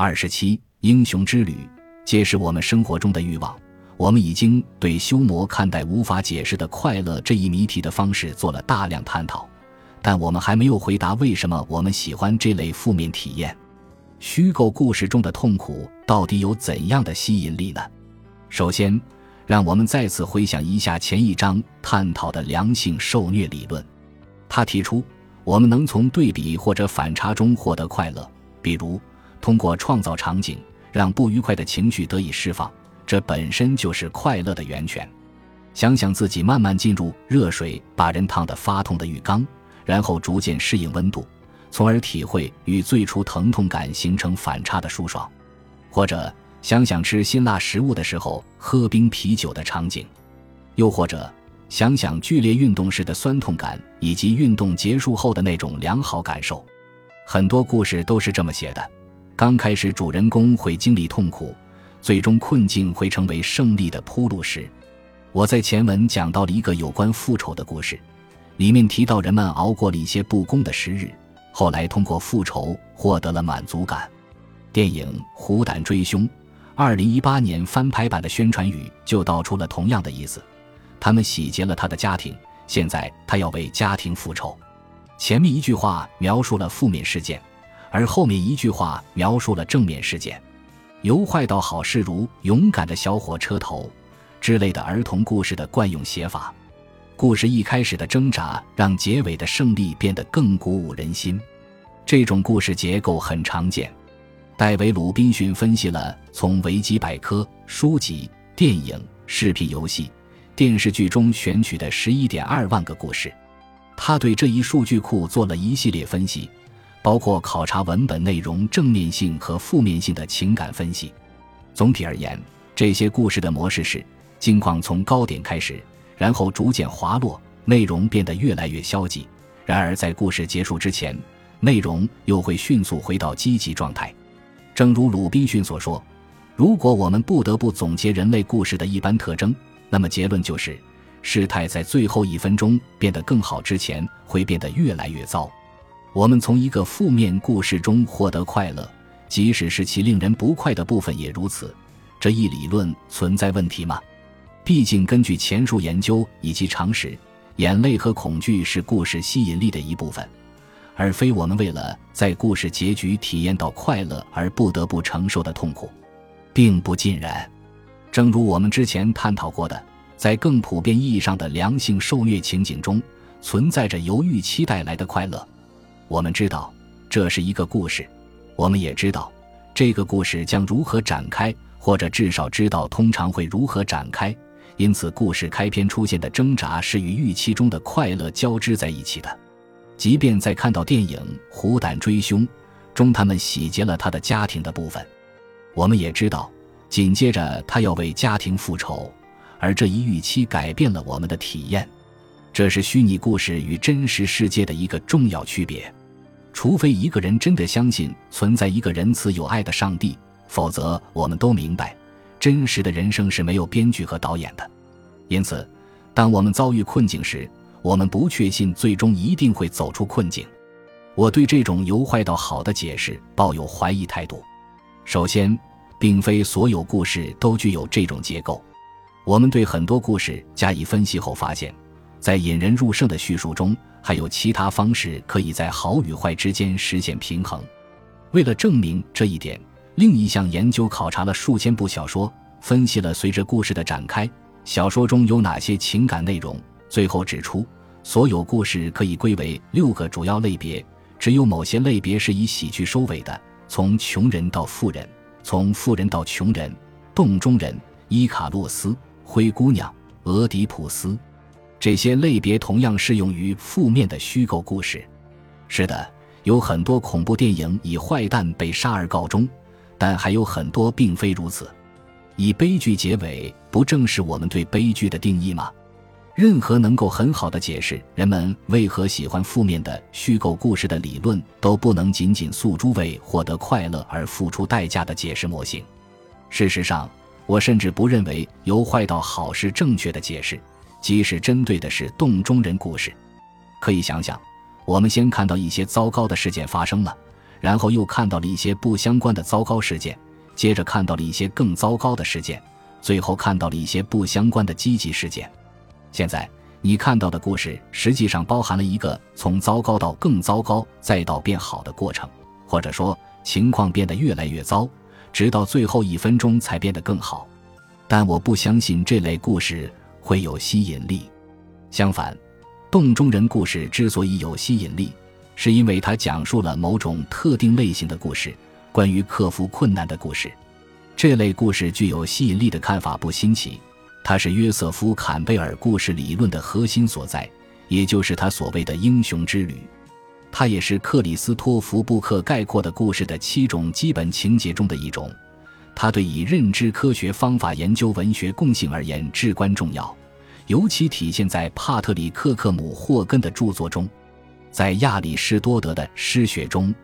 二十七，英雄之旅，揭示我们生活中的欲望。我们已经对修魔看待无法解释的快乐这一谜题的方式做了大量探讨，但我们还没有回答为什么我们喜欢这类负面体验。虚构故事中的痛苦到底有怎样的吸引力呢？首先，让我们再次回想一下前一章探讨的良性受虐理论。他提出，我们能从对比或者反差中获得快乐，比如通过创造场景让不愉快的情绪得以释放。这本身就是快乐的源泉。想想自己慢慢进入热水把人烫得发痛的浴缸，然后逐渐适应温度，从而体会与最初疼痛感形成反差的舒爽；或者想想吃辛辣食物的时候喝冰啤酒的场景；又或者想想剧烈运动时的酸痛感，以及运动结束后的那种良好感受。很多故事都是这么写的：刚开始主人公会经历痛苦。最终困境会成为胜利的铺路石。我在前文讲到了一个有关复仇的故事，里面提到人们熬过了一些不公的时日，后来通过复仇获得了满足感。电影《虎胆追凶》二零一八年翻拍版的宣传语就道出了同样的意思：他们洗劫了他的家庭，现在他要为家庭复仇。前面一句话描述了负面事件，而后面一句话描述了正面事件。由坏到好是如勇敢的小火车头之类的儿童故事的惯用写法。故事一开始的挣扎，让结尾的胜利变得更鼓舞人心。这种故事结构很常见。戴维·鲁滨逊分析了从维基百科、书籍、电影、视频游戏、电视剧中选取的十一点二万个故事，他对这一数据库做了一系列分析。包括考察文本内容正面性和负面性的情感分析。总体而言，这些故事的模式是：境况从高点开始，然后逐渐滑落，内容变得越来越消极。然而，在故事结束之前，内容又会迅速回到积极状态。正如鲁滨逊所说：“如果我们不得不总结人类故事的一般特征，那么结论就是，事态在最后一分钟变得更好之前，会变得越来越糟。”我们从一个负面故事中获得快乐，即使是其令人不快的部分也如此。这一理论存在问题吗？毕竟，根据前述研究以及常识，眼泪和恐惧是故事吸引力的一部分，而非我们为了在故事结局体验到快乐而不得不承受的痛苦，并不尽然。正如我们之前探讨过的，在更普遍意义上的良性受虐情景中，存在着由预期带来的快乐。我们知道这是一个故事，我们也知道这个故事将如何展开，或者至少知道通常会如何展开。因此，故事开篇出现的挣扎是与预期中的快乐交织在一起的。即便在看到电影《虎胆追凶》中他们洗劫了他的家庭的部分，我们也知道紧接着他要为家庭复仇，而这一预期改变了我们的体验。这是虚拟故事与真实世界的一个重要区别。除非一个人真的相信存在一个仁慈有爱的上帝，否则我们都明白，真实的人生是没有编剧和导演的。因此，当我们遭遇困境时，我们不确信最终一定会走出困境。我对这种由坏到好的解释抱有怀疑态度。首先，并非所有故事都具有这种结构。我们对很多故事加以分析后发现，在引人入胜的叙述中。还有其他方式可以在好与坏之间实现平衡。为了证明这一点，另一项研究考察了数千部小说，分析了随着故事的展开，小说中有哪些情感内容。最后指出，所有故事可以归为六个主要类别，只有某些类别是以喜剧收尾的，从穷人到富人，从富人到穷人，洞中人、伊卡洛斯、灰姑娘、俄狄浦斯。这些类别同样适用于负面的虚构故事。是的，有很多恐怖电影以坏蛋被杀而告终，但还有很多并非如此。以悲剧结尾，不正是我们对悲剧的定义吗？任何能够很好的解释人们为何喜欢负面的虚构故事的理论，都不能仅仅诉诸为获得快乐而付出代价的解释模型。事实上，我甚至不认为由坏到好是正确的解释。即使针对的是洞中人故事，可以想想，我们先看到一些糟糕的事件发生了，然后又看到了一些不相关的糟糕事件，接着看到了一些更糟糕的事件，最后看到了一些不相关的积极事件。现在你看到的故事实际上包含了一个从糟糕到更糟糕再到变好的过程，或者说情况变得越来越糟，直到最后一分钟才变得更好。但我不相信这类故事会有吸引力。相反，洞中人故事之所以有吸引力，是因为它讲述了某种特定类型的故事，关于克服困难的故事。这类故事具有吸引力的看法不新奇，它是约瑟夫·坎贝尔故事理论的核心所在，也就是他所谓的英雄之旅。它也是克里斯托弗·布克概括的故事的七种基本情节中的一种。它对以认知科学方法研究文学共性而言至关重要，尤其体现在帕特里克·克姆霍根的著作中。在亚里士多德的诗学中，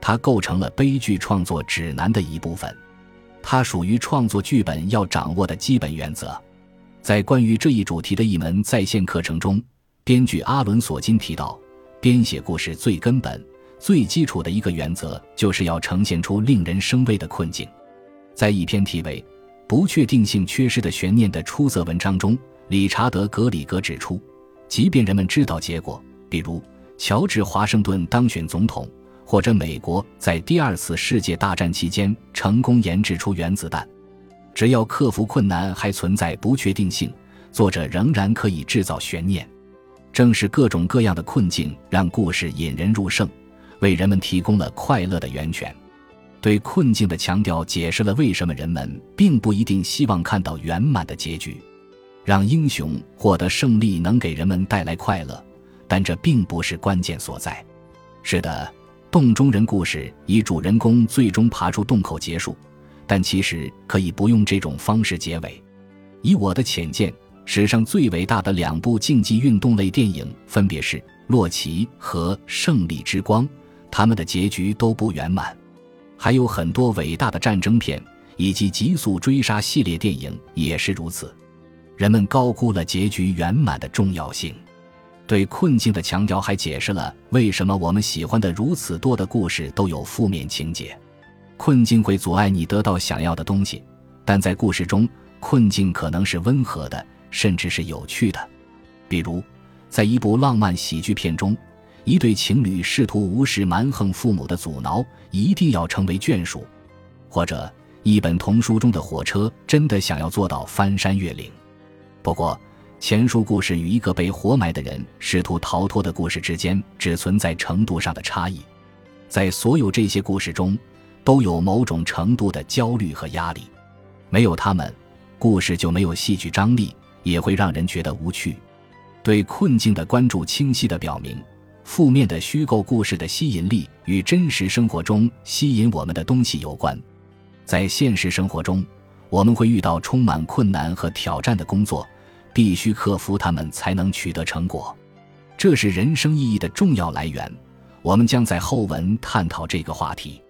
它构成了悲剧创作指南的一部分。它属于创作剧本要掌握的基本原则。在关于这一主题的一门在线课程中，编剧阿伦·索金提到，编写故事最根本、最基础的一个原则，就是要呈现出令人生畏的困境。在一篇题为“不确定性缺失的悬念”的出色文章中，理查德·格里格指出，即便人们知道结果，比如乔治·华盛顿当选总统，或者美国在第二次世界大战期间成功研制出原子弹，只要克服困难还存在不确定性，作者仍然可以制造悬念。正是各种各样的困境让故事引人入胜，为人们提供了快乐的源泉。对困境的强调解释了为什么人们并不一定希望看到圆满的结局。让英雄获得胜利能给人们带来快乐，但这并不是关键所在。是的，洞中人故事以主人公最终爬出洞口结束，但其实可以不用这种方式结尾。以我的浅见，史上最伟大的两部竞技运动类电影分别是《洛奇》和《胜利之光》，他们的结局都不圆满。还有很多伟大的战争片以及极速追杀系列电影也是如此。人们高估了结局圆满的重要性。对困境的强调还解释了为什么我们喜欢的如此多的故事都有负面情节。困境会阻碍你得到想要的东西，但在故事中，困境可能是温和的，甚至是有趣的。比如，在一部浪漫喜剧片中。一对情侣试图无视蛮横父母的阻挠，一定要成为眷属；或者一本童书中的火车真的想要做到翻山越岭。不过，前述故事与一个被活埋的人试图逃脱的故事之间只存在程度上的差异。在所有这些故事中，都有某种程度的焦虑和压力。没有他们，故事就没有戏剧张力，也会让人觉得无趣。对困境的关注清晰地表明。负面的虚构故事的吸引力与真实生活中吸引我们的东西有关。在现实生活中，我们会遇到充满困难和挑战的工作，必须克服它们才能取得成果。这是人生意义的重要来源。我们将在后文探讨这个话题。